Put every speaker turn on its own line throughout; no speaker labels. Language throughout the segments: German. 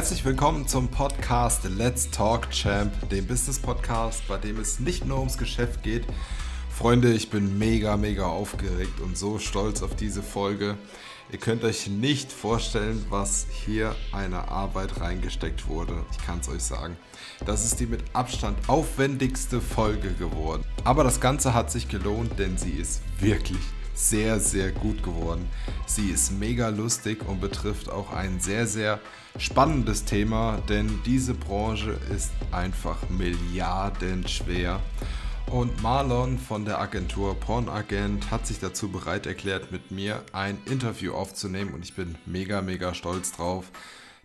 Herzlich willkommen zum Podcast Let's Talk Champ, dem Business Podcast, bei dem es nicht nur ums Geschäft geht. Freunde, ich bin mega, mega aufgeregt und so stolz auf diese Folge. Ihr könnt euch nicht vorstellen, was hier eine Arbeit reingesteckt wurde. Ich kann es euch sagen. Das ist die mit Abstand aufwendigste Folge geworden. Aber das Ganze hat sich gelohnt, denn sie ist wirklich sehr, sehr gut geworden. Sie ist mega lustig und betrifft auch ein sehr, sehr spannendes Thema, denn diese Branche ist einfach milliardenschwer. Und Marlon von der Agentur Pornagent hat sich dazu bereit erklärt, mit mir ein Interview aufzunehmen und ich bin mega, mega stolz drauf.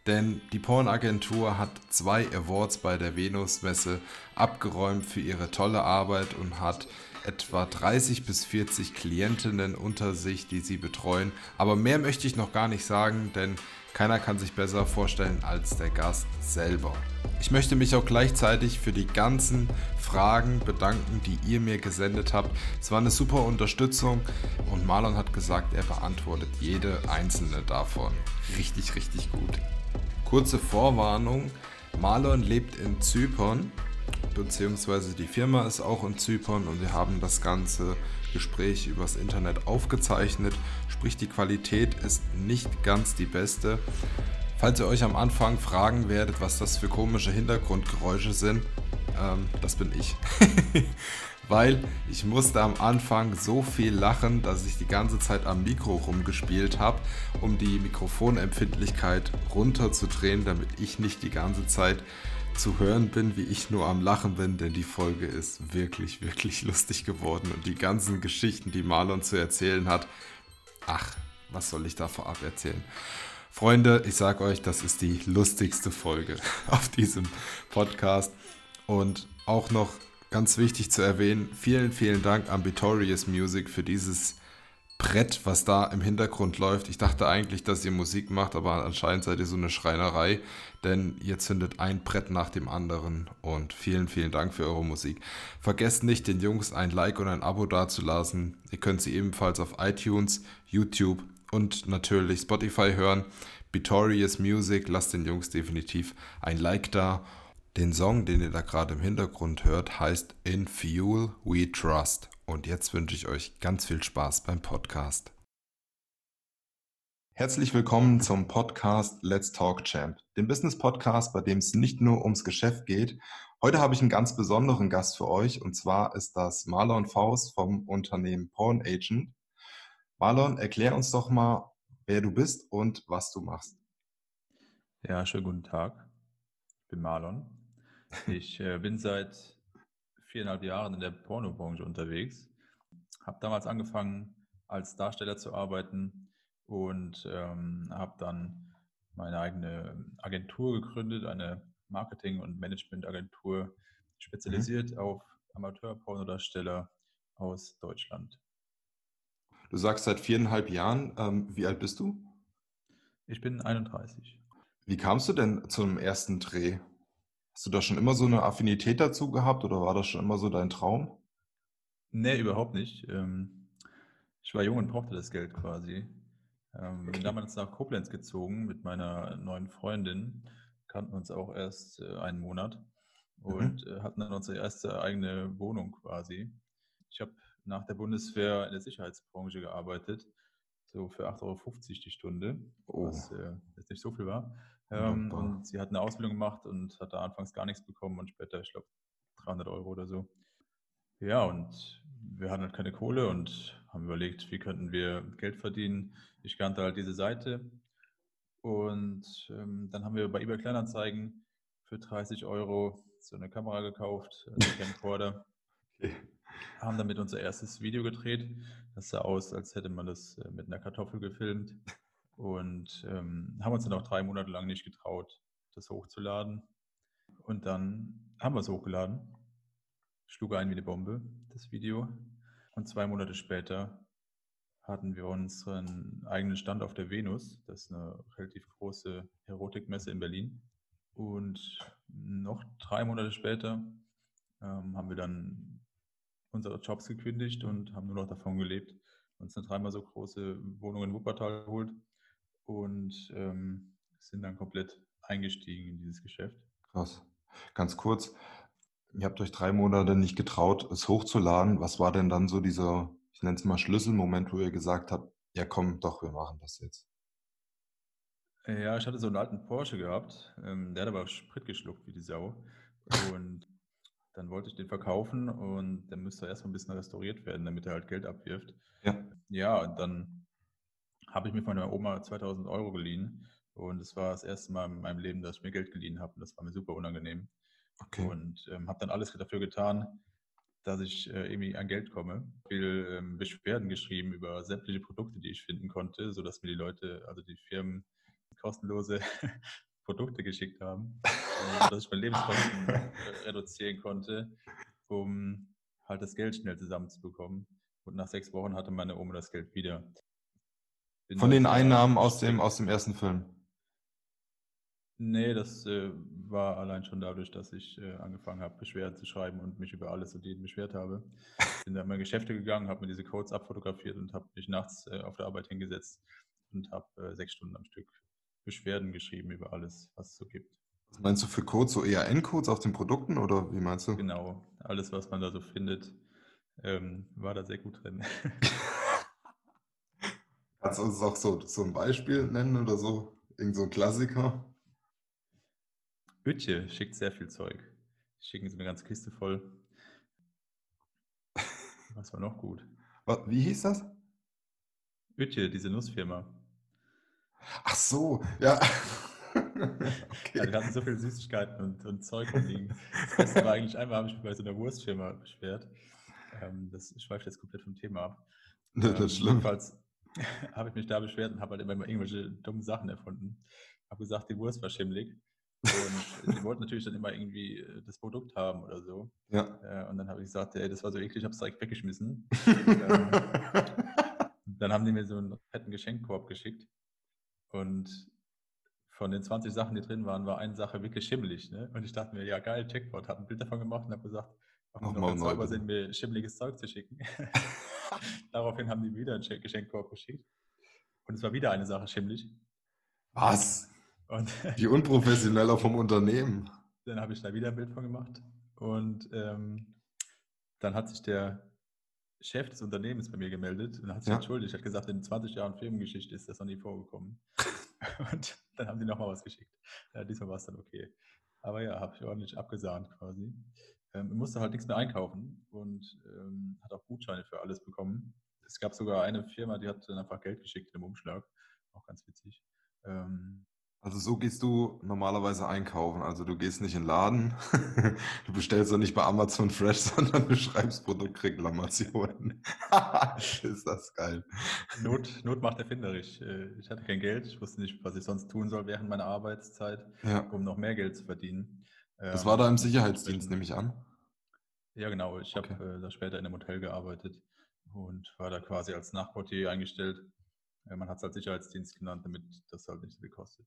Denn die Pornagentur hat zwei Awards bei der Venus-Messe abgeräumt für ihre tolle Arbeit und hat etwa 30 bis 40 Klientinnen unter sich, die sie betreuen. Aber mehr möchte ich noch gar nicht sagen, denn keiner kann sich besser vorstellen als der Gast selber. Ich möchte mich auch gleichzeitig für die ganzen Fragen bedanken, die ihr mir gesendet habt. Es war eine super Unterstützung und Marlon hat gesagt, er beantwortet jede einzelne davon. Richtig, richtig gut. Kurze Vorwarnung. Marlon lebt in Zypern, beziehungsweise die Firma ist auch in Zypern und wir haben das ganze Gespräch übers Internet aufgezeichnet. Sprich, die Qualität ist nicht ganz die beste. Falls ihr euch am Anfang fragen werdet, was das für komische Hintergrundgeräusche sind, ähm, das bin ich. Weil ich musste am Anfang so viel lachen, dass ich die ganze Zeit am Mikro rumgespielt habe, um die Mikrofonempfindlichkeit runterzudrehen, damit ich nicht die ganze Zeit zu hören bin, wie ich nur am Lachen bin, denn die Folge ist wirklich, wirklich lustig geworden und die ganzen Geschichten, die Marlon zu erzählen hat, ach, was soll ich da vorab erzählen? Freunde, ich sage euch, das ist die lustigste Folge auf diesem Podcast und auch noch ganz wichtig zu erwähnen, vielen, vielen Dank an Vitorious Music für dieses Brett, was da im Hintergrund läuft. Ich dachte eigentlich, dass ihr Musik macht, aber anscheinend seid ihr so eine Schreinerei, denn ihr zündet ein Brett nach dem anderen und vielen, vielen Dank für eure Musik. Vergesst nicht, den Jungs ein Like und ein Abo dazulassen. Ihr könnt sie ebenfalls auf iTunes, YouTube und natürlich Spotify hören. Vitorious Music, lasst den Jungs definitiv ein Like da. Den Song, den ihr da gerade im Hintergrund hört, heißt In Fuel We Trust. Und jetzt wünsche ich euch ganz viel Spaß beim Podcast. Herzlich willkommen zum Podcast Let's Talk Champ, dem Business Podcast, bei dem es nicht nur ums Geschäft geht. Heute habe ich einen ganz besonderen Gast für euch und zwar ist das Marlon Faust vom Unternehmen Porn Agent. Marlon, erklär uns doch mal, wer du bist und was du machst.
Ja, schönen guten Tag. Ich bin Marlon. Ich äh, bin seit viereinhalb Jahren in der Pornobranche unterwegs. Habe damals angefangen, als Darsteller zu arbeiten und ähm, habe dann meine eigene Agentur gegründet, eine Marketing- und Management-Agentur, spezialisiert mhm. auf Amateur-Pornodarsteller aus Deutschland.
Du sagst seit viereinhalb Jahren. Ähm, wie alt bist du?
Ich bin 31.
Wie kamst du denn zum ersten Dreh? Hast du da schon immer so eine Affinität dazu gehabt oder war das schon immer so dein Traum?
Nee, überhaupt nicht. Ähm, ich war jung und brauchte das Geld quasi. Ähm, bin damals nach Koblenz gezogen mit meiner neuen Freundin, kannten uns auch erst äh, einen Monat mhm. und mhm. hatten dann unsere erste eigene Wohnung quasi. Ich habe nach der Bundeswehr in der Sicherheitsbranche gearbeitet, so für 8,50 Euro die Stunde, oh. was äh, jetzt nicht so viel war. Ähm, und sie hat eine Ausbildung gemacht und hat da anfangs gar nichts bekommen und später, ich glaube, 300 Euro oder so. Ja, und wir hatten halt keine Kohle und haben überlegt, wie könnten wir Geld verdienen. Ich kannte halt diese Seite und ähm, dann haben wir bei eBay Kleinanzeigen für 30 Euro so eine Kamera gekauft, also Camcorder. okay. Haben damit unser erstes Video gedreht. Das sah aus, als hätte man das äh, mit einer Kartoffel gefilmt und ähm, haben uns dann auch drei Monate lang nicht getraut, das hochzuladen. Und dann haben wir es hochgeladen. Schlug ein wie eine Bombe, das Video. Und zwei Monate später hatten wir unseren eigenen Stand auf der Venus. Das ist eine relativ große Erotikmesse in Berlin. Und noch drei Monate später ähm, haben wir dann unsere Jobs gekündigt und haben nur noch davon gelebt. Uns eine dreimal so große Wohnung in Wuppertal geholt und ähm, sind dann komplett eingestiegen in dieses Geschäft.
Krass. Ganz kurz, ihr habt euch drei Monate nicht getraut, es hochzuladen. Was war denn dann so dieser, ich nenne es mal Schlüsselmoment, wo ihr gesagt habt, ja komm, doch, wir machen das jetzt?
Ja, ich hatte so einen alten Porsche gehabt, ähm, der hat aber Sprit geschluckt wie die Sau. Und dann wollte ich den verkaufen und der müsste erstmal ein bisschen restauriert werden, damit er halt Geld abwirft.
Ja.
Ja, und dann habe ich mir von meiner Oma 2000 Euro geliehen und es war das erste Mal in meinem Leben, dass ich mir Geld geliehen habe und das war mir super unangenehm.
Okay.
Und ähm, habe dann alles dafür getan, dass ich äh, irgendwie an Geld komme. Viel ähm, Beschwerden geschrieben über sämtliche Produkte, die ich finden konnte, sodass mir die Leute, also die Firmen, kostenlose Produkte geschickt haben, dass ich meine Lebenskosten äh, reduzieren konnte, um halt das Geld schnell zusammenzubekommen. Und nach sechs Wochen hatte meine Oma das Geld wieder. Bin
Von den
dann, äh,
Einnahmen aus dem, aus dem ersten Film.
Nee, das äh, war allein schon dadurch, dass ich äh, angefangen habe, Beschwerden zu schreiben und mich über alles und jeden beschwert habe. Bin dann in meine Geschäfte gegangen, habe mir diese Codes abfotografiert und habe mich nachts äh, auf der Arbeit hingesetzt und habe äh, sechs Stunden am Stück Beschwerden geschrieben über alles, was es so gibt.
Was meinst du für Codes, so ERN-Codes auf den Produkten oder wie meinst du?
Genau, alles, was man da so findet, ähm, war da sehr gut drin.
Kannst du uns auch so, so ein Beispiel nennen oder so? Irgend so ein Klassiker?
Bütje schickt sehr viel Zeug. Schicken sie eine ganze Kiste voll. Was war noch gut?
Wie hieß das?
Bütje, diese Nussfirma.
Ach so, ja.
Ja,
okay.
die hatten so viele Süßigkeiten und, und Zeug rumliegen. Das Beste war eigentlich, einmal habe ich mich bei so einer Wurstfirma beschwert. Ähm, das schweift jetzt komplett vom Thema ab.
Das
Ähm,
ist schlimm.
Jedenfalls habe ich mich da beschwert und habe halt immer irgendwelche dummen Sachen erfunden. Habe gesagt, die Wurst war schimmelig. Und die wollten natürlich dann immer irgendwie äh, das Produkt haben oder so.
Ja.
Äh, Und dann habe ich gesagt, ey, das war so eklig, ich habe es direkt weggeschmissen. Ähm, Dann haben die mir so einen fetten Geschenkkorb geschickt. Und von den 20 Sachen, die drin waren, war eine Sache wirklich schimmelig. Ne? Und ich dachte mir, ja geil, Checkpoint, habe ein Bild davon gemacht und habe gesagt, ob die
Nochmal
noch sauber sind, mir schimmeliges Zeug zu schicken. Daraufhin haben die wieder einen Schen- Geschenkkorb geschickt. Und es war wieder eine Sache schimmelig.
Was?
Und
Wie unprofessioneller vom Unternehmen.
dann habe ich da wieder ein Bild von gemacht. Und ähm, dann hat sich der Chef des Unternehmens bei mir gemeldet und hat sich
Ja.
entschuldigt. Hat gesagt, in 20 Jahren Firmengeschichte ist das noch nie vorgekommen. und dann haben die nochmal was geschickt. Ja, diesmal war es dann okay. Aber ja, habe ich ordentlich abgesahnt quasi. Ähm, ich musste halt nichts mehr einkaufen und ähm, hat auch Gutscheine für alles bekommen. Es gab sogar eine Firma, die hat dann einfach Geld geschickt im Umschlag. Auch ganz witzig. Ähm,
Also so gehst du normalerweise einkaufen. Also du gehst nicht in den Laden, du bestellst doch nicht bei Amazon Fresh, sondern du schreibst Produktreklamation. Ist das geil.
Not, Not macht erfinderisch. Äh, Ich hatte kein Geld, ich wusste nicht, was ich sonst tun soll während meiner Arbeitszeit,
Ja.
um noch mehr Geld zu verdienen.
Das
Ähm,
war da im Sicherheitsdienst,
dementsprechend-
nehme ich an.
Ja, genau. Ich
Okay.
habe äh, da später in einem Hotel gearbeitet und war da quasi als Nachportier eingestellt. Äh, man hat es als Sicherheitsdienst genannt, damit das halt nicht so viel kostet.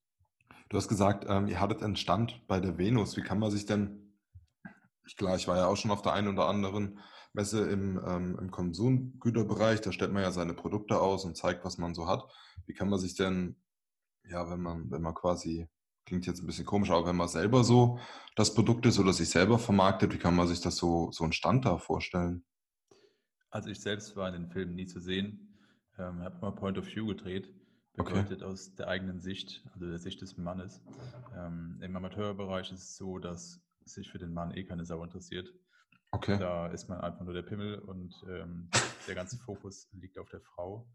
Du hast gesagt, ähm, ihr hattet einen Stand bei der Venus. Wie kann man sich denn, ich, klar, ich war ja auch schon auf der einen oder anderen Messe im, ähm, im Konsumgüterbereich, da stellt man ja seine Produkte aus und zeigt, was man so hat. Wie kann man sich denn, ja, wenn man, wenn man quasi, klingt jetzt ein bisschen komisch, aber wenn man selber so das Produkt ist oder sich selber vermarktet, wie kann man sich das so, so einen Stand da vorstellen?
Also ich selbst war in den Filmen nie zu sehen, ähm, habe immer Point of View gedreht,
Okay.
bedeutet aus der eigenen Sicht, also der Sicht des Mannes. Ähm, Im Amateurbereich ist es so, dass sich für den Mann eh keine Sau interessiert.
Okay.
Da ist man einfach nur der Pimmel und ähm, der ganze Fokus liegt auf der Frau.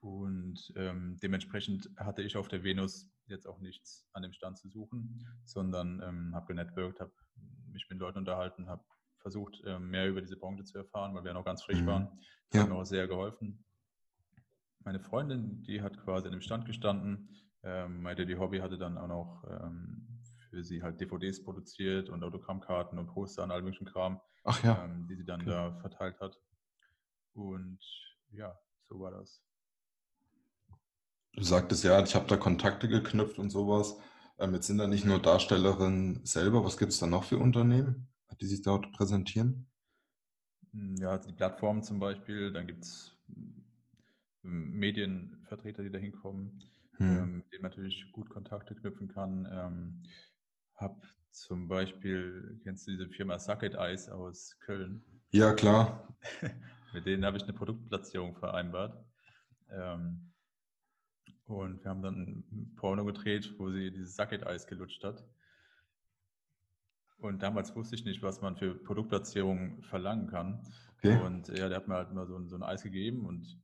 Und ähm, dementsprechend hatte ich auf der Venus jetzt auch nichts an dem Stand zu suchen, sondern ähm, habe genetworked, habe mich mit Leuten unterhalten, habe versucht, ähm, mehr über diese Branche zu erfahren, weil wir noch ganz frisch
Mhm.
waren. Das
Ja.
hat mir auch sehr geholfen. Meine Freundin, die hat quasi an dem Stand gestanden. Ähm, mein Daddy Hobby hatte dann auch noch ähm, für sie halt DVDs produziert und Autogrammkarten und Poster und all möglichen Kram
Ach ja.
ähm, die sie dann
okay.
da verteilt hat. Und ja, so war das.
Du sagtest ja, ich habe da Kontakte geknüpft und sowas. Ähm, jetzt sind da nicht nur Darstellerinnen selber, was gibt es da noch für Unternehmen, die sich dort präsentieren?
Hm, Ja, die Plattformen zum Beispiel, dann gibt es Medienvertreter, die da hinkommen,
Hm.
ähm, mit denen man natürlich gut Kontakte knüpfen kann. Ähm, hab zum Beispiel, kennst du diese Firma Sucket Eyes aus Köln?
Ja, klar.
Mit denen habe ich eine Produktplatzierung vereinbart. Ähm, und wir haben dann ein Porno gedreht, wo sie dieses Sucket-Eis gelutscht hat. Und damals wusste ich nicht, was man für Produktplatzierungen verlangen kann.
Okay.
Und ja, der hat mir halt mal so ein, so ein Eis gegeben und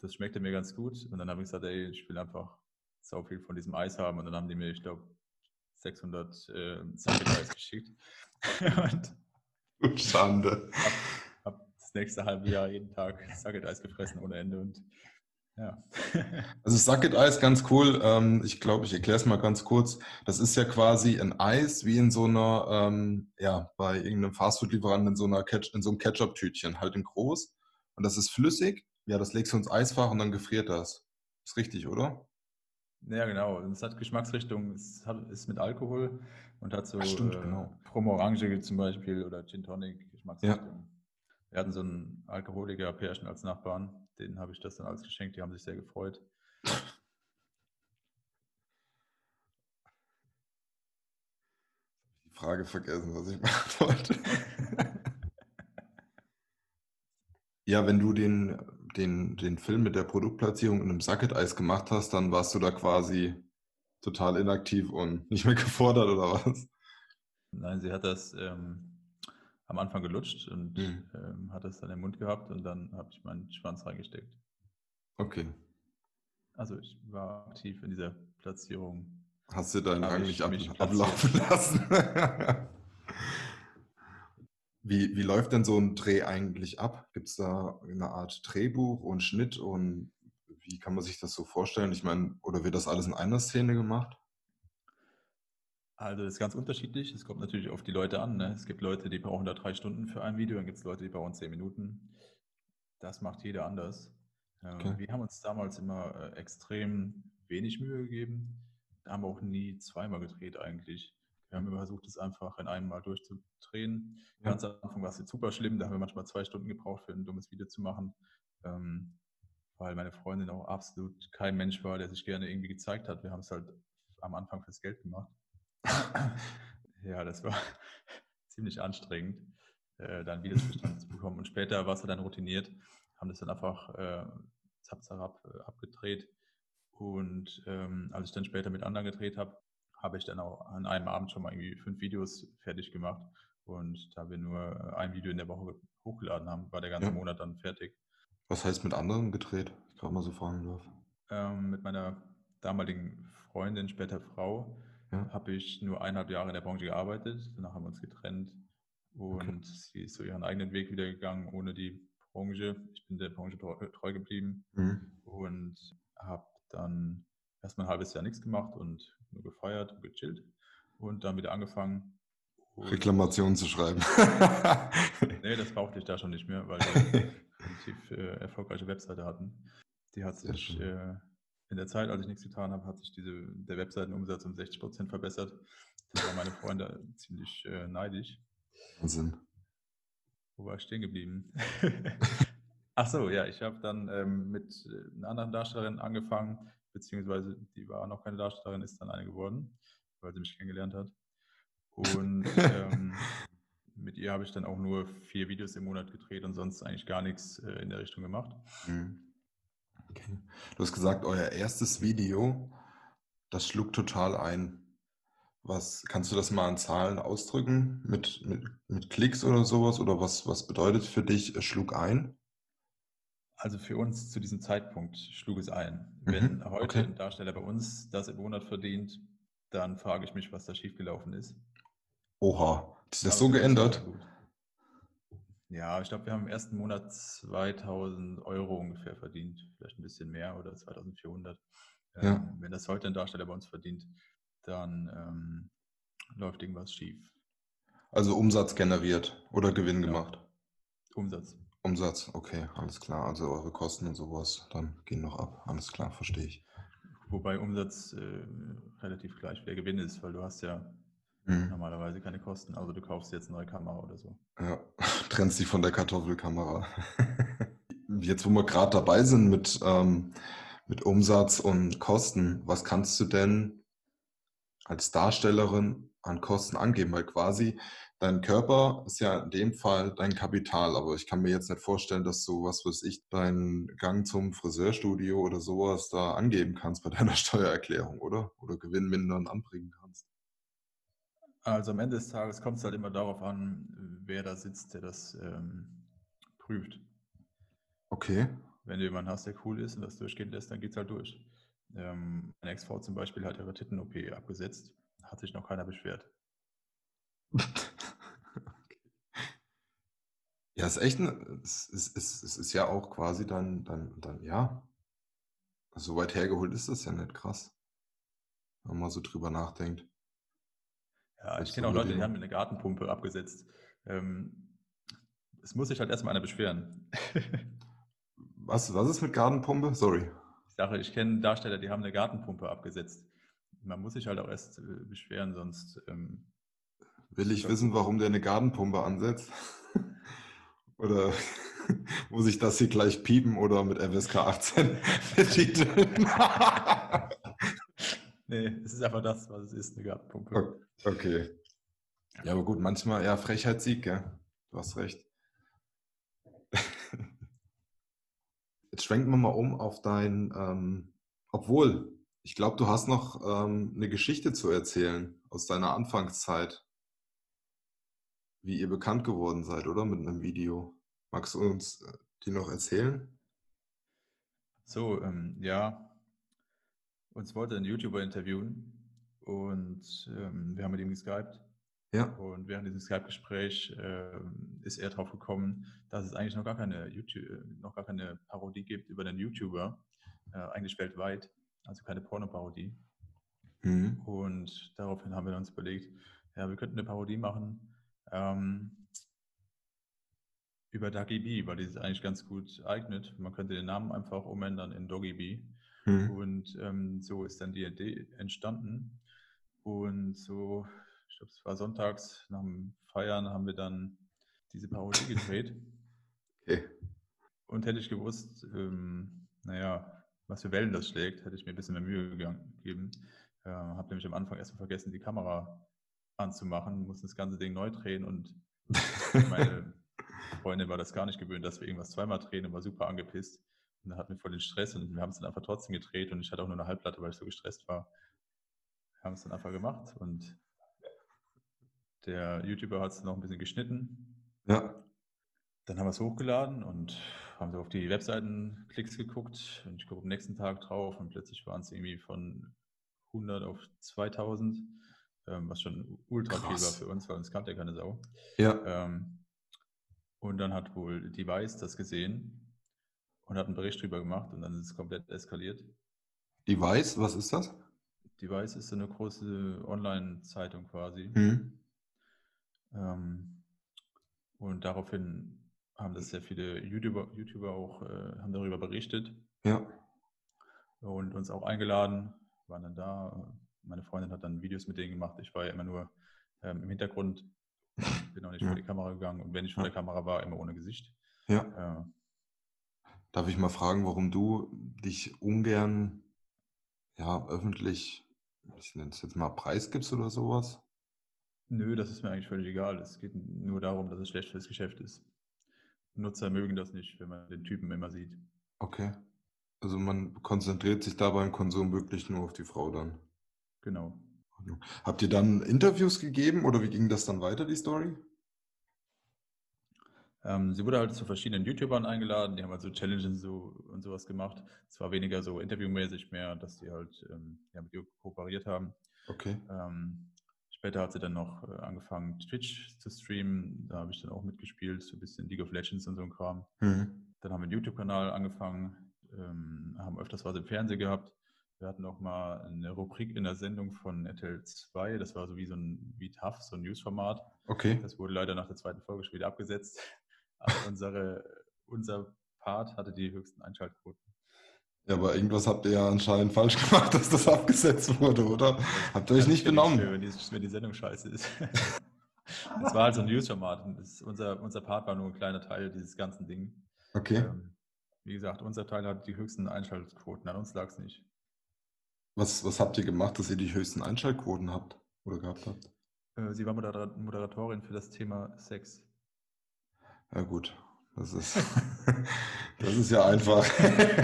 das schmeckte mir ganz gut. Und dann habe ich gesagt, ey, ich will einfach so viel von diesem Eis haben. Und dann haben die mir, ich glaube, 600 äh, Sucket-Eis geschickt. und
Schande.
hab, hab das nächste halbe Jahr jeden Tag Sucket-Eis gefressen ohne Ende und ja.
Also Sucket Eis, ganz cool. Ähm, ich glaube, ich erkläre es mal ganz kurz. Das ist ja quasi ein Eis wie in so einer, ähm, ja, bei irgendeinem Fastfood-Lieferanten in so einer Ketch in so einem Ketchup-Tütchen, halt in groß. Und das ist flüssig. Ja, das legst du ins Eisfach und dann gefriert das. Ist richtig, oder?
ja, genau. Es hat Geschmacksrichtung, es hat, ist mit Alkohol und hat so
Ach, stimmt,
äh,
genau.
Rum Orange zum Beispiel oder Gin Tonic Geschmacksrichtung. Wir hatten so einen Alkoholiker-Pärchen als Nachbarn, denen habe ich das dann alles geschenkt, die haben sich sehr gefreut.
Die Frage vergessen, was ich machen wollte. Ja, wenn du den, den, den Film mit der Produktplatzierung in einem Sucket-Eis gemacht hast, dann warst du da quasi total inaktiv und nicht mehr gefordert oder was?
Nein, sie hat das ähm, am Anfang gelutscht und
Mhm.
ähm, hat das dann im Mund gehabt und dann habe ich meinen Schwanz reingesteckt.
Okay.
Also ich war aktiv in dieser Platzierung.
Hast du deinen Rang
ich
nicht ab, ablaufen lassen? Wie, wie läuft denn so ein Dreh eigentlich ab? Gibt es da eine Art Drehbuch und Schnitt und wie kann man sich das so vorstellen? Ich meine, oder wird das alles in einer Szene gemacht?
Also das ist ganz unterschiedlich. Es kommt natürlich auf die Leute an. Ne? Es gibt Leute, die brauchen da drei Stunden für ein Video, dann gibt es Leute, die brauchen zehn Minuten. Das macht jeder anders. Ähm,
Okay.
Wir haben uns damals immer äh, extrem wenig Mühe gegeben. Da haben wir auch nie zweimal gedreht eigentlich. Wir haben immer versucht, es einfach in einem Mal durchzudrehen.
Ja.
Ganz am Anfang war es jetzt super schlimm. Da haben wir manchmal zwei Stunden gebraucht, für ein dummes Video zu machen. Ähm, weil meine Freundin auch absolut kein Mensch war, der sich gerne irgendwie gezeigt hat. Wir haben es halt am Anfang fürs Geld gemacht. ja, das war ziemlich anstrengend, äh, dann Videos zustande zu bekommen. Und später war es dann routiniert, haben das dann einfach äh, zap, zap, äh, abgedreht. Und ähm, als ich dann später mit anderen gedreht habe, habe ich dann auch an einem Abend schon mal irgendwie fünf Videos fertig gemacht. Und da wir nur äh, ein Video in der Woche hochgeladen haben, war der ganze
Ja.
Monat dann fertig.
Was heißt mit anderen gedreht? Ich gerade mal so fragen darf.
Ähm, mit meiner damaligen Freundin, später Frau,
Ja.
habe ich nur eineinhalb Jahre in der Branche gearbeitet. Danach haben wir uns getrennt und sie ist so ihren eigenen Weg wieder gegangen ohne die Branche. Ich bin der Branche treu, treu geblieben
Mhm.
und habe dann erstmal ein halbes Jahr nichts gemacht und nur gefeiert und gechillt und dann wieder angefangen.
Reklamationen zu schreiben.
Nee, das brauchte ich da schon nicht mehr, weil wir relativ äh, erfolgreiche Webseite hatten. Die hat sich äh, in der Zeit, als ich nichts getan habe, hat sich diese, der Webseitenumsatz um 60 Prozent verbessert. Da waren meine Freunde ziemlich äh, neidisch.
Wahnsinn.
Wo war ich stehen geblieben? Ach so, ja, ich habe dann ähm, mit äh, einer anderen Darstellerin angefangen, beziehungsweise die war noch keine Darstellerin, ist dann eine geworden, weil sie mich kennengelernt hat. Und ähm, mit ihr habe ich dann auch nur vier Videos im Monat gedreht und sonst eigentlich gar nichts äh, in der Richtung gemacht.
Mhm. Okay. Du hast gesagt, euer erstes Video, das schlug total ein. Was kannst du das mal in Zahlen ausdrücken? Mit, mit, mit Klicks oder sowas? Oder was, was bedeutet für dich, es schlug ein?
Also für uns zu diesem Zeitpunkt schlug es ein.
Mhm,
Wenn heute
okay.
ein Darsteller bei uns das im Monat verdient, dann frage ich mich, was da schiefgelaufen ist.
Oha, sich das
Aber
so geändert?
Ja, ich glaube, wir haben im ersten Monat 2000 Euro ungefähr verdient. Vielleicht ein bisschen mehr oder 2400.
Ja.
Ähm, wenn das heute ein Darsteller bei uns verdient, dann ähm, läuft irgendwas schief.
Also Umsatz generiert oder Gewinn
Ja.
gemacht?
Umsatz.
Umsatz, okay, alles klar. Also eure Kosten und sowas, dann gehen noch ab. Alles klar, verstehe ich.
Wobei Umsatz äh, relativ gleich wie der Gewinn ist, weil du hast ja
Mhm.
normalerweise keine Kosten, also du kaufst jetzt eine neue Kamera oder so.
Ja, trennst dich von der Kartoffelkamera. Jetzt, wo wir gerade dabei sind mit, ähm, mit Umsatz und Kosten, was kannst du denn als Darstellerin an Kosten angeben? Weil quasi dein Körper ist ja in dem Fall dein Kapital, aber ich kann mir jetzt nicht vorstellen, dass du, was weiß ich, deinen Gang zum Friseurstudio oder sowas da angeben kannst bei deiner Steuererklärung, oder? Oder Gewinn mindern anbringen kannst.
Also am Ende des Tages kommt es halt immer darauf an, wer da sitzt, der das ähm, prüft.
Okay.
Wenn du jemanden hast, der cool ist und das durchgehen lässt, dann geht's halt durch. Ähm, meine Ex-Frau zum Beispiel hat ihre Titten-OP abgesetzt, hat sich noch keiner beschwert.
Ja, ist echt, ne, es ist, es, es ist ja auch quasi dann, dann, dann, ja, so weit hergeholt ist das ja nicht krass, wenn man so drüber nachdenkt.
Ja, ich kenne auch Leute, die haben eine Gartenpumpe abgesetzt. Ähm, es muss sich halt erstmal einer beschweren.
Was, was ist mit Gartenpumpe? Sorry.
Ich sage, ich kenne Darsteller, die haben eine Gartenpumpe abgesetzt. Man muss sich halt auch erst äh, beschweren, sonst ähm,
Will ich wissen, warum der eine Gartenpumpe ansetzt? Oder muss ich das hier gleich piepen oder mit FSK 18 betiteln?
nee, es ist einfach das, was es ist, eine Gartenpumpe.
okay. Ja, aber gut, manchmal, ja, Frechheit siegt, gell? Du hast recht. Jetzt schwenken wir mal um auf dein, ähm, obwohl, ich glaube, du hast noch ähm, eine Geschichte zu erzählen aus deiner Anfangszeit, wie ihr bekannt geworden seid, oder? Mit einem Video. Magst du uns äh, die noch erzählen?
So, ähm, ja, uns wollte ein YouTuber interviewen und ähm, wir haben mit ihm geskypt.
Ja.
Und während diesem Skype-Gespräch ähm, ist er drauf gekommen, dass es eigentlich noch gar keine YouTube, äh, noch gar keine Parodie gibt über den YouTuber, äh, eigentlich weltweit, also keine Pornoparodie.
Mhm.
Und daraufhin haben wir uns überlegt, ja, wir könnten eine Parodie machen ähm, über Doggy B, weil die sich eigentlich ganz gut eignet. Man könnte den Namen einfach umändern in Doggy B.
Mhm.
Und ähm, so ist dann die Idee entstanden. Und so, ich glaube, es war sonntags nach dem Feiern, haben wir dann diese Parodie gedreht.
Okay.
Und hätte ich gewusst, ähm, naja, was für Wellen das schlägt, hätte ich mir ein bisschen mehr Mühe gegeben. Äh, habe nämlich am Anfang erstmal vergessen, die Kamera anzumachen, musste das ganze Ding neu drehen und meine Freundin war das gar nicht gewöhnt, dass wir irgendwas zweimal drehen und war super angepisst. Und da hatten wir voll den Stress und wir haben es dann einfach trotzdem gedreht und ich hatte auch nur eine Halbplatte, weil ich so gestresst war. Wir haben es dann einfach gemacht und der YouTuber hat es noch ein bisschen geschnitten
Ja.
Dann haben wir es hochgeladen und haben so auf die Webseiten Klicks geguckt und ich gucke am nächsten Tag drauf und plötzlich waren es irgendwie von 100 auf 2000, ähm, was schon ultra viel war für uns, weil uns kannte ja keine Sau.
Ja.
Ähm, und dann hat wohl Device das gesehen und hat einen Bericht drüber gemacht und dann ist es komplett eskaliert.
Device, was ist das?
Device ist so eine große Online-Zeitung quasi.
Mhm.
Ähm, und daraufhin haben das sehr viele YouTuber, YouTuber auch äh, haben darüber berichtet
Ja.
und uns auch eingeladen, waren dann da. Meine Freundin hat dann Videos mit denen gemacht. Ich war ja immer nur ähm, im Hintergrund, bin auch nicht
Ja.
vor die Kamera gegangen und wenn ich vor
Ja.
der Kamera war, immer ohne Gesicht.
Ja.
Äh,
Darf ich mal fragen, warum du dich ungern ja, öffentlich, ich nenne es jetzt mal, preisgibst oder sowas?
nö, das ist mir eigentlich völlig egal. Es geht nur darum, dass es schlecht fürs Geschäft ist. Nutzer mögen das nicht, wenn man den Typen immer sieht.
Okay. Also man konzentriert sich da beim Konsum wirklich nur auf die Frau dann.
Genau.
Habt ihr dann Interviews gegeben oder wie ging das dann weiter, die Story?
Ähm, sie wurde halt zu verschiedenen YouTubern eingeladen, die haben halt so Challenges so, und sowas gemacht. Es war weniger so interviewmäßig mehr, dass die halt ähm, ja, mit ihr kooperiert haben.
Okay.
Ähm, später hat sie dann noch äh, angefangen, Twitch zu streamen. Da habe ich dann auch mitgespielt, so ein bisschen League of Legends und so ein Kram.
Mhm.
Dann haben wir einen YouTube-Kanal angefangen, ähm, haben öfters was im Fernsehen gehabt. Wir hatten auch mal eine Rubrik in der Sendung von RTL 2, das war so wie so ein wie TAF, so ein Newsformat.
Okay.
Das wurde leider nach der zweiten Folge schon wieder abgesetzt. Aber unsere unser Part hatte die höchsten Einschaltquoten.
Ja, aber irgendwas habt ihr ja anscheinend falsch gemacht, dass das abgesetzt wurde, oder? Habt ihr euch nicht benommen?
schön, wenn die, wenn die Sendung scheiße ist. Das war halt so ein News-Format. und das- Unser, unser Part war nur ein kleiner Teil dieses ganzen Ding.
Okay.
Ähm, wie gesagt, unser Teil hat die höchsten Einschaltquoten. An uns lag es nicht.
Was, was habt ihr gemacht, dass ihr die höchsten Einschaltquoten habt oder gehabt habt?
Äh, Sie war Modera Moderatorin für das Thema Sex.
Ja gut, das ist, das ist ja einfach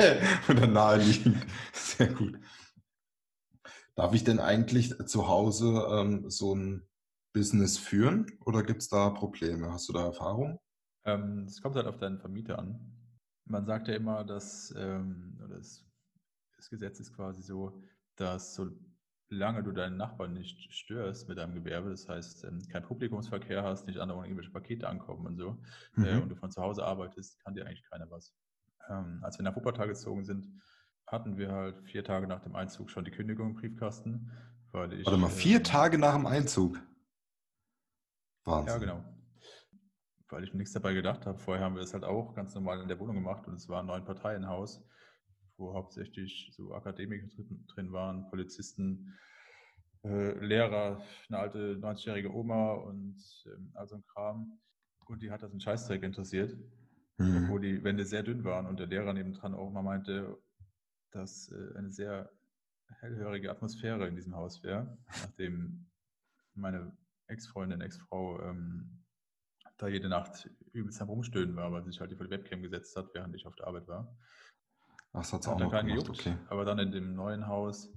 oder naheliegend. Sehr gut. Darf ich denn eigentlich zu Hause ähm, so ein Business führen oder gibt es da Probleme? Hast du da Erfahrung?
Ähm, Es kommt halt auf deinen Vermieter an. Man sagt ja immer, dass, ähm, das, das Gesetz ist quasi so, dass solange du deinen Nachbarn nicht störst mit deinem Gewerbe, das heißt, ähm, kein Publikumsverkehr hast, nicht andauernd irgendwelche Pakete ankommen und so, äh,
Mhm.
und du von zu Hause arbeitest, kann dir eigentlich keiner was. Ähm, als wir nach Wuppertal gezogen sind, hatten wir halt vier Tage nach dem Einzug schon die Kündigung im Briefkasten, weil ich.
Warte mal, vier
ähm,
Tage nach dem Einzug. Wahnsinn.
Ja, genau. Weil ich mir nichts dabei gedacht habe. Vorher haben wir das halt auch ganz normal in der Wohnung gemacht und es war ein neun Parteienhaus, wo hauptsächlich so Akademiker drin, drin waren, Polizisten, äh, Lehrer, eine alte 90-jährige Oma und ähm, all so ein Kram. Und die hat das einen Scheißdreck interessiert,
Mhm.
obwohl die Wände sehr dünn waren und der Lehrer nebendran auch mal meinte, dass äh, eine sehr hellhörige Atmosphäre in diesem Haus wäre, nachdem meine Ex-Freundin, Ex-Frau ähm, da jede Nacht übelst am Rumstöhnen war, weil sie sich halt vor die Webcam gesetzt hat, während ich auf der Arbeit war.
Ach, das hat es
Hat
auch noch gemacht,
gejuckt,
okay.
aber dann in dem neuen Haus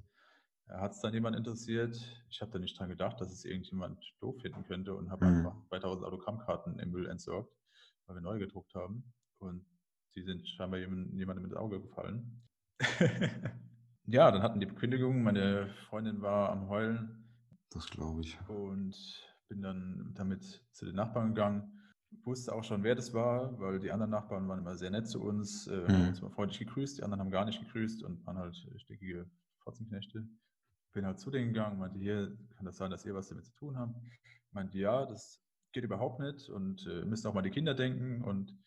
hat es dann jemand interessiert. Ich habe da nicht dran gedacht, dass es irgendjemand doof finden könnte und habe
Mhm.
einfach 2000 Autogrammkarten im Müll entsorgt, weil wir neu gedruckt haben. Und die sind scheinbar jemand- jemandem ins Auge gefallen. ja, dann hatten die Kündigung. Meine Freundin war am Heulen
Das glaube ich.
und bin dann damit zu den Nachbarn gegangen. Wusste auch schon, wer das war, weil die anderen Nachbarn waren immer sehr nett zu uns, äh, haben
Mhm.
uns immer freundlich gegrüßt, die anderen haben gar nicht gegrüßt und waren halt stickige Fotzenknechte. Bin halt zu denen gegangen, meinte, hier, kann das sein, dass ihr was damit zu tun habt? Meinte, ja, das geht überhaupt nicht und äh, müsst auch mal die Kinder denken und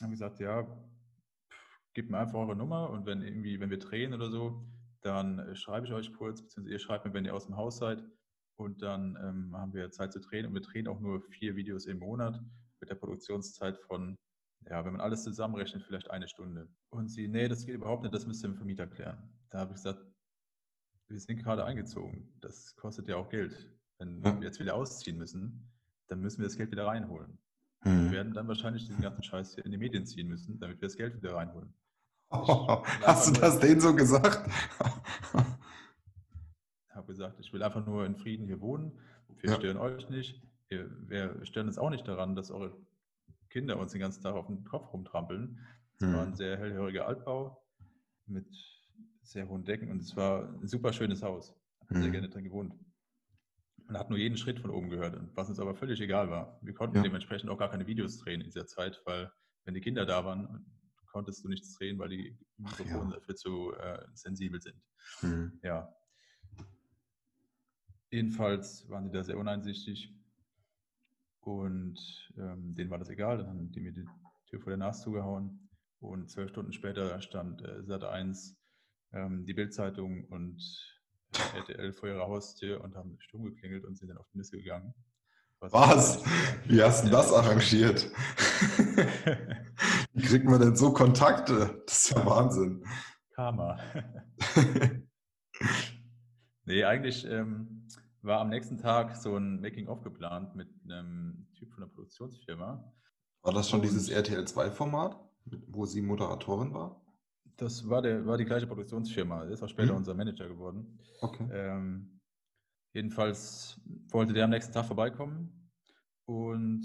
haben gesagt, ja, gebt mir einfach eure Nummer und wenn irgendwie, wenn wir drehen oder so, dann äh, schreibe ich euch kurz, beziehungsweise ihr schreibt mir, wenn ihr aus dem Haus seid und dann ähm, haben wir Zeit zu drehen und wir drehen auch nur vier Videos im Monat mit der Produktionszeit von, ja, wenn man alles zusammenrechnet, vielleicht eine Stunde. Und sie, nee, das geht überhaupt nicht, das müsst ihr dem Vermieter klären. Da habe ich gesagt, wir sind gerade eingezogen, das kostet ja auch Geld. Wenn
Ja.
wir jetzt wieder ausziehen müssen, dann müssen wir das Geld wieder reinholen. Wir
Mhm.
werden dann wahrscheinlich diesen ganzen Scheiß hier in die Medien ziehen müssen, damit wir das Geld wieder reinholen.
Hast du das denen so gesagt?
habe gesagt, ich will einfach nur in Frieden hier wohnen. Wir
Ja.
stören euch nicht. Wir, wir stören uns auch nicht daran, dass eure Kinder uns den ganzen Tag auf den Kopf rumtrampeln. Es war ein
Hm.
sehr hellhöriger Altbau mit sehr hohen Decken und es war ein super schönes Haus. Ich habe sehr gerne drin gewohnt. Man hat nur jeden Schritt von oben gehört, was uns aber völlig egal war. Wir konnten
Ja.
dementsprechend auch gar keine Videos drehen in dieser Zeit, weil wenn die Kinder da waren, konntest du nichts drehen, weil die
Ach ja.
Mikrofone dafür zu äh, sensibel sind.
Hm.
Ja. Jedenfalls waren die da sehr uneinsichtig und ähm, denen war das egal. Dann haben die mir die Tür vor der Nase zugehauen und zwölf Stunden später stand äh, Sat 1, ähm, die Bildzeitung und äh, RTL vor ihrer Haustür und haben stumm geklingelt und sind dann auf die Nüsse gegangen.
Was? Wie hast du das arrangiert? Wie kriegt man denn so Kontakte? Das ist ja Wahnsinn.
Karma. nee, eigentlich ähm, war am nächsten Tag so ein Making-of geplant mit einem Typ von der Produktionsfirma.
War das schon
Und-
dieses RTL 2-Format, wo sie Moderatorin war?
Das war, der, war die gleiche Produktionsfirma. Der ist auch später
Mhm.
unser Manager geworden.
Okay.
Ähm, jedenfalls wollte der am nächsten Tag vorbeikommen und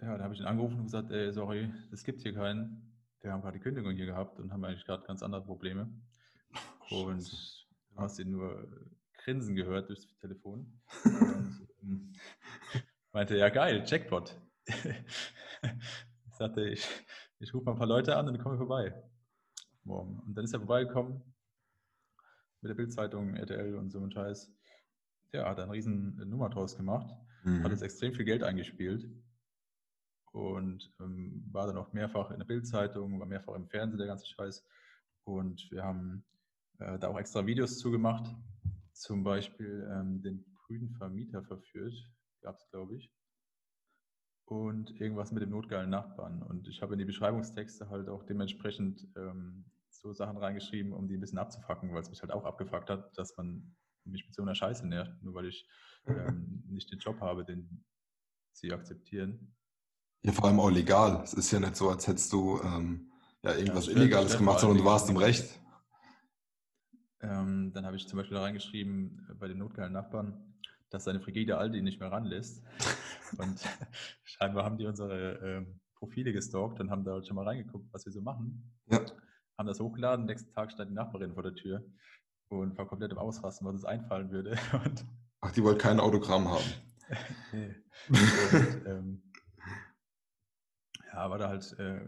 ja, da habe ich ihn angerufen und gesagt, ey, sorry, es gibt hier keinen. Wir haben gerade die Kündigung hier gehabt und haben eigentlich gerade ganz andere Probleme. Und
Scheiße.
du hast ihn nur grinsen gehört durchs Telefon. Und ähm, meinte, ja geil, Jackpot. ich sagte, ich, ich rufe mal ein paar Leute an und dann komme ich vorbei. Morgen. Und dann ist er vorbeigekommen mit der Bildzeitung, RTL und so ein Scheiß. Ja, hat eine riesen Nummer draus gemacht, hat
Mhm.
jetzt extrem viel Geld eingespielt. und ähm, war dann auch mehrfach in der Bildzeitung, war mehrfach im Fernsehen, der ganze Scheiß. Und wir haben äh, da auch extra Videos zugemacht, zum Beispiel ähm, den grünen Vermieter verführt, gab es, glaube ich. Und irgendwas mit dem notgeilen Nachbarn. Und ich habe in die Beschreibungstexte halt auch dementsprechend ähm, so Sachen reingeschrieben, um die ein bisschen abzufacken, weil es mich halt auch abgefuckt hat, dass man mich mit so einer Scheiße nervt, nur weil ich ähm, nicht den Job habe, den sie akzeptieren.
Ja, vor allem auch legal. Es ist ja nicht so, als hättest du ähm, ja, irgendwas
Ja,
Illegales gemacht, sondern du warst im Recht.
Ähm, dann habe ich zum Beispiel da reingeschrieben äh, bei den notgeilen Nachbarn, dass seine frigide Aldi nicht mehr ranlässt. Und scheinbar haben die unsere ähm, Profile gestalkt und haben da schon mal reingeguckt, was wir so machen.
Ja.
Haben das hochgeladen, nächsten Tag stand die Nachbarin vor der Tür und war komplett im Ausrasten, was uns einfallen würde. Und,
Ach, die wollte kein Autogramm haben.
nee. und ähm, ja, war da halt, äh,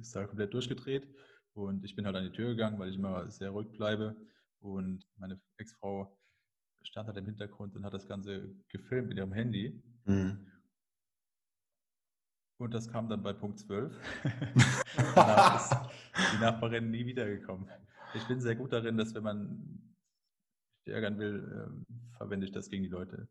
ist da komplett durchgedreht und ich bin halt an die Tür gegangen, weil ich immer sehr ruhig bleibe und meine Ex-Frau stand halt im Hintergrund und hat das Ganze gefilmt mit ihrem Handy
Mhm.
und das kam dann bei Punkt 12. Danach ist die Nachbarin nie wiedergekommen. Ich bin sehr gut darin, dass wenn man ärgern will, ähm, verwende ich das gegen die Leute.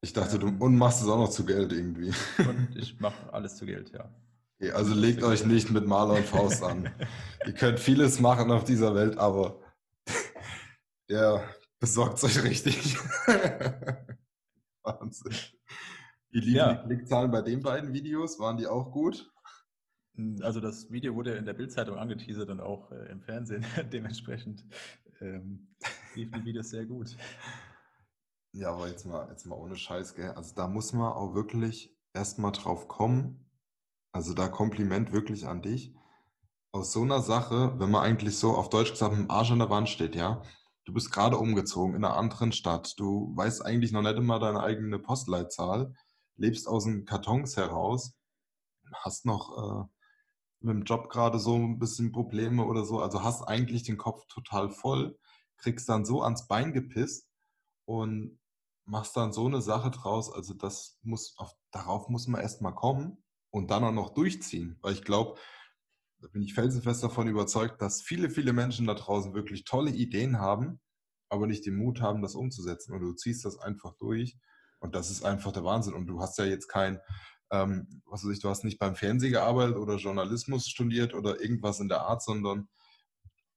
Ich dachte, du
Ähm.
und machst es auch noch zu Geld irgendwie.
Und ich mache alles zu Geld, ja.
Okay, also legt euch nicht mit Maler und Faust an. Ihr könnt vieles machen auf dieser Welt, aber der besorgt euch richtig. Wahnsinn. Wie liegen
Ja.
die Klickzahlen bei den beiden Videos? Waren die auch gut?
Also das Video wurde in der Bildzeitung angeteasert und auch äh, im Fernsehen. Dementsprechend ähm, liefen die Videos sehr gut.
Ja, aber jetzt mal, jetzt mal ohne Scheiß, gell? Also da muss man auch wirklich erstmal drauf kommen. Also da Kompliment wirklich an dich. Aus so einer Sache, wenn man eigentlich so auf Deutsch gesagt mit dem Arsch an der Wand steht, ja, du bist gerade umgezogen in einer anderen Stadt, du weißt eigentlich noch nicht immer deine eigene Postleitzahl, lebst aus den Kartons heraus, hast noch äh, mit dem Job gerade so ein bisschen Probleme oder so, also hast eigentlich den Kopf total voll, kriegst dann so ans Bein gepisst und machst dann so eine Sache draus. Also das muss auf, darauf muss man erstmal kommen und dann auch noch durchziehen. Weil ich glaube, da bin ich felsenfest davon überzeugt, dass viele, viele Menschen da draußen wirklich tolle Ideen haben, aber nicht den Mut haben, das umzusetzen. Und du ziehst das einfach durch. Und das ist einfach der Wahnsinn. Und du hast ja jetzt kein, ähm, was weiß ich, du hast nicht beim Fernsehen gearbeitet oder Journalismus studiert oder irgendwas in der Art, sondern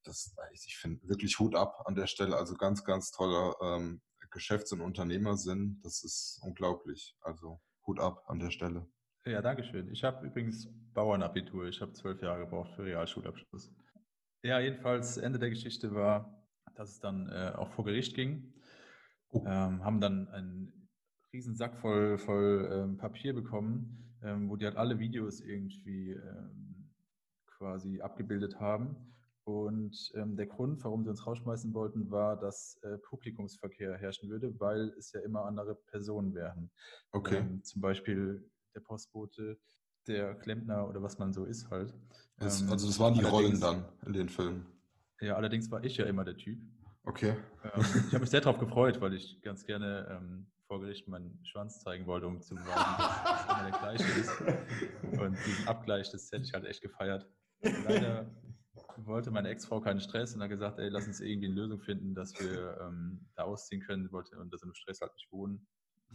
das, ich finde wirklich Hut ab an der Stelle. Also ganz, ganz toller ähm, Geschäfts- und Unternehmersinn. Das ist unglaublich. Also Hut ab an der Stelle.
Ja, danke schön. Ich habe übrigens Bauernabitur. Ich habe zwölf Jahre gebraucht für Realschulabschluss. Ja, jedenfalls Ende der Geschichte war, dass es dann äh, auch vor Gericht ging.
Oh.
Ähm, haben dann einen riesen Sack voll, voll ähm, Papier bekommen, ähm, wo die halt alle Videos irgendwie ähm, quasi abgebildet haben. Und ähm, der Grund, warum sie uns rausschmeißen wollten, war, dass äh, Publikumsverkehr herrschen würde, weil es ja immer andere Personen wären.
Okay.
Ähm, zum Beispiel der Postbote, der Klempner oder was man so ist halt.
Das,
Ähm,
also das waren die Rollen dann in den Filmen.
Ja, allerdings war ich ja immer der Typ.
Okay.
Ähm, ich habe mich sehr darauf gefreut, weil ich ganz gerne ähm, vor Gericht meinen Schwanz zeigen wollte, um zu beweisen, dass es immer der gleiche ist. Und diesen Abgleich, das hätte ich halt echt gefeiert. Leider wollte meine Ex-Frau keinen Stress und hat gesagt, ey, lass uns irgendwie eine Lösung finden, dass wir ähm, da ausziehen können. Wollte unter so einem Stress halt nicht wohnen.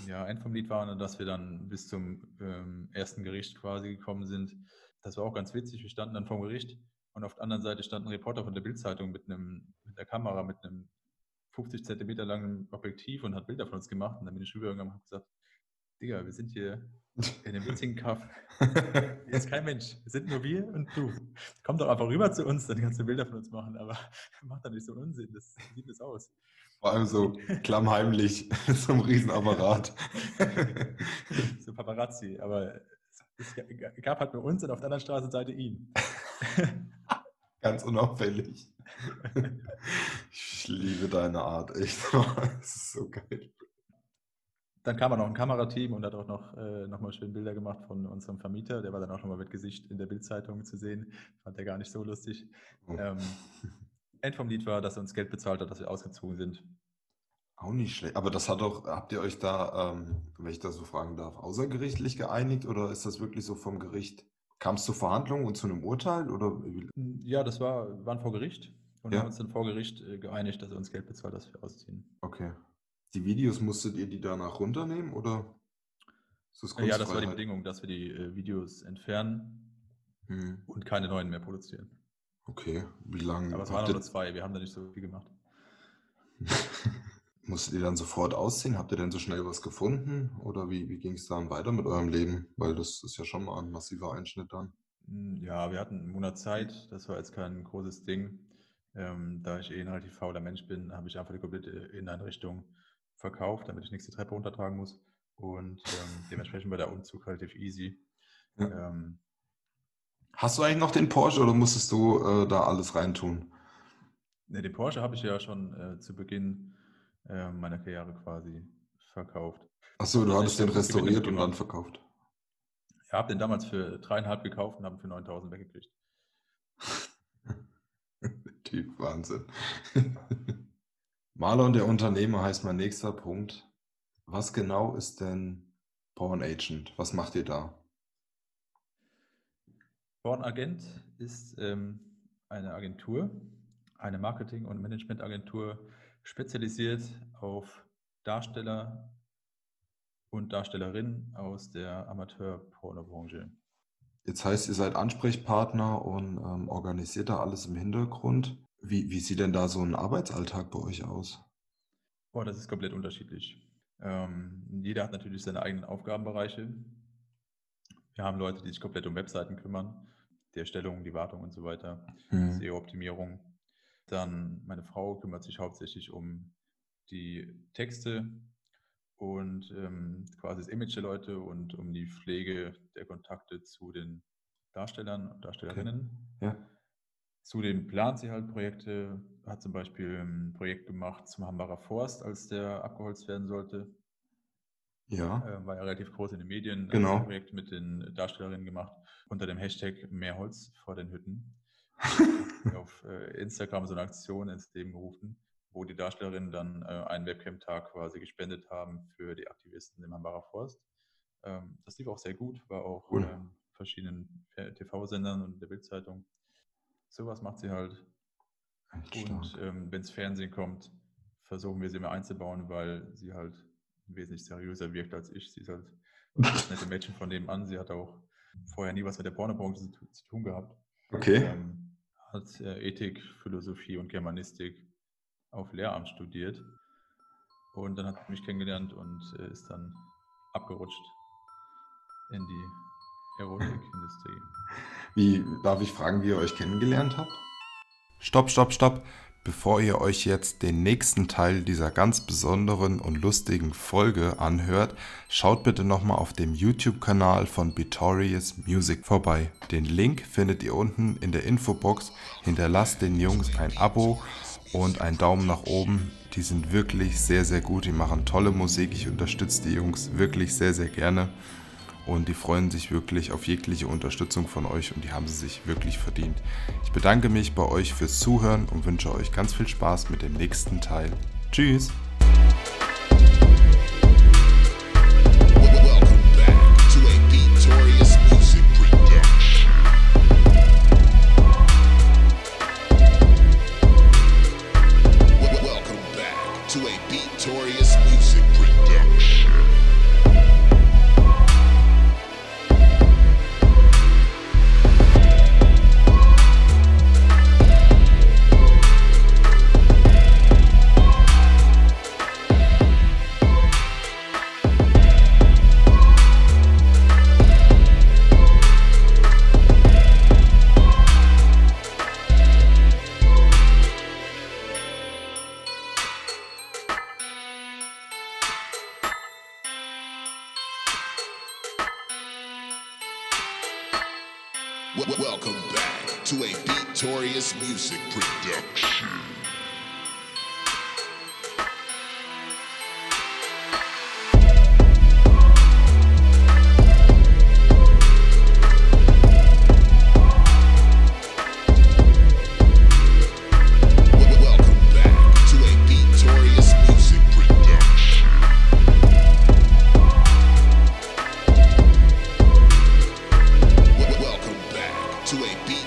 Ja, ein vom Lied war dann, dass wir dann bis zum ähm, ersten Gericht quasi gekommen sind. Das war auch ganz witzig. Wir standen dann vor dem Gericht und auf der anderen Seite stand ein Reporter von der Bildzeitung mit einem mit der Kamera mit einem 50 Zentimeter langen Objektiv und hat Bilder von uns gemacht. Und dann bin ich rübergegangen und habe gesagt, Digga, wir sind hier in einem witzigen Kaff. Hier ist kein Mensch. Wir sind nur wir und du. Komm doch einfach rüber zu uns, dann kannst du Bilder von uns machen. Aber mach doch nicht so einen Unsinn. Das sieht das aus.
Vor allem so klammheimlich, so einem Riesenapparat.
so Paparazzi. Aber es, es gab halt nur uns und auf der anderen Straßenseite ihn.
Ganz unauffällig. Ich liebe deine Art, echt. Das ist so geil.
Dann kam auch noch ein Kamerateam und hat auch noch, äh, noch mal schön Bilder gemacht von unserem Vermieter. Der war dann auch noch mal mit Gesicht in der Bildzeitung zu sehen. Fand er gar nicht so lustig.
Oh.
Ähm, End vom Lied war, dass er uns Geld bezahlt hat, dass wir ausgezogen sind.
Auch nicht schlecht. Aber das hat doch, habt ihr euch da, ähm, wenn ich das so fragen darf, außergerichtlich geeinigt oder ist das wirklich so vom Gericht? Kam es zu Verhandlungen und zu einem Urteil oder?
Ja, das war, waren vor Gericht und
Ja.
haben uns dann vor Gericht äh, geeinigt, dass er uns Geld bezahlt, dass wir ausziehen.
Okay. Die Videos musstet ihr die danach runternehmen oder ist das
Äh, Ja, das war die? Bedingung, dass wir die äh, Videos entfernen
Hm,
und keine neuen mehr produzieren.
okay. Wie lange
Aber es waren nur zwei, wir haben da nicht so viel gemacht.
musstet ihr dann sofort ausziehen? Habt ihr denn so schnell was gefunden oder wie, wie ging es dann weiter mit eurem Leben? Weil das ist ja schon mal ein massiver Einschnitt dann.
Mm, Ja, wir hatten einen Monat Zeit, das war jetzt kein großes Ding. Ähm, da ich eh ein relativ fauler Mensch bin, habe ich einfach die komplette Inneneinrichtung verkauft, damit ich nichts die Treppe runtertragen muss. Und ähm, dementsprechend war der Umzug relativ easy.
Ja.
Ähm,
Hast du eigentlich noch den Porsche oder musstest du äh, da alles reintun?
ne, den Porsche habe ich ja schon äh, zu Beginn äh, meiner Karriere quasi verkauft.
Achso, du
Ja,
hattest den restauriert und dann verkauft.
Ich habe den damals für dreieinhalb gekauft und habe ihn für 9000 weggekriegt.
Typ Wahnsinn. Marlon, der Unternehmer, heißt mein nächster Punkt. Was genau ist denn Porn Agent? Was macht ihr da?
Born Agent ist ähm, eine Agentur, eine Marketing- und Managementagentur, spezialisiert auf Darsteller und Darstellerinnen aus der Amateur-Pornobranche.
Jetzt heißt, ihr seid Ansprechpartner und ähm, organisiert da alles im Hintergrund. Wie, wie sieht denn da so ein Arbeitsalltag bei euch aus?
Oh, das ist komplett unterschiedlich. Ähm, jeder hat natürlich seine eigenen Aufgabenbereiche. Wir haben Leute, die sich komplett um Webseiten kümmern, die Erstellung, die Wartung und so weiter.
Hm.
SEO-Optimierung. Dann meine Frau kümmert sich hauptsächlich um die Texte und ähm, quasi das Image der Leute und um die Pflege der Kontakte zu den Darstellern und Darstellerinnen.
Ja.
Zudem plant sie halt Projekte, hat zum Beispiel ein Projekt gemacht zum Hambacher Forst, als der abgeholzt werden sollte.
Ja.
Äh, war ja relativ groß in den Medien.
Genau.
Ein Projekt mit den Darstellerinnen gemacht unter dem Hashtag mehr Holz vor den Hütten. auf äh, Instagram so eine Aktion ins Leben gerufen, wo die Darstellerinnen dann äh, einen Webcam-Tag quasi gespendet haben für die Aktivisten im Hambacher Forst. Ähm, das lief auch sehr gut, war auch
Cool.
ähm, verschiedenen TV-Sendern und der Bildzeitung. Sowas macht sie halt.
Echt
Und
stark.
ähm, wenn es Fernsehen kommt, versuchen wir sie immer einzubauen, weil sie halt wesentlich seriöser wirkt als ich. Sie ist halt das nette Mädchen von nebenan. Sie hat auch vorher nie was mit der Pornobranche zu, zu tun gehabt.
Okay.
Ähm, hat äh, Ethik, Philosophie und Germanistik auf Lehramt studiert. Und dann hat sie mich kennengelernt und äh, ist dann abgerutscht in die Erotikindustrie.
Wie darf ich fragen, wie ihr euch kennengelernt habt? Stopp, stopp, stopp. Bevor ihr euch jetzt den nächsten Teil dieser ganz besonderen und lustigen Folge anhört, schaut bitte nochmal auf dem YouTube-Kanal von Vitorious Music vorbei. Den Link findet ihr unten in der Infobox. Hinterlasst den Jungs ein Abo und einen Daumen nach oben. Die sind wirklich sehr, sehr gut. Die machen tolle Musik. Ich unterstütze die Jungs wirklich sehr, sehr gerne. Und die freuen sich wirklich auf jegliche Unterstützung von euch und die haben sie sich wirklich verdient. Ich bedanke mich bei euch fürs Zuhören und wünsche euch ganz viel Spaß mit dem nächsten Teil. Tschüss!
To Music Production.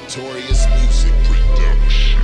Notorious Music Production.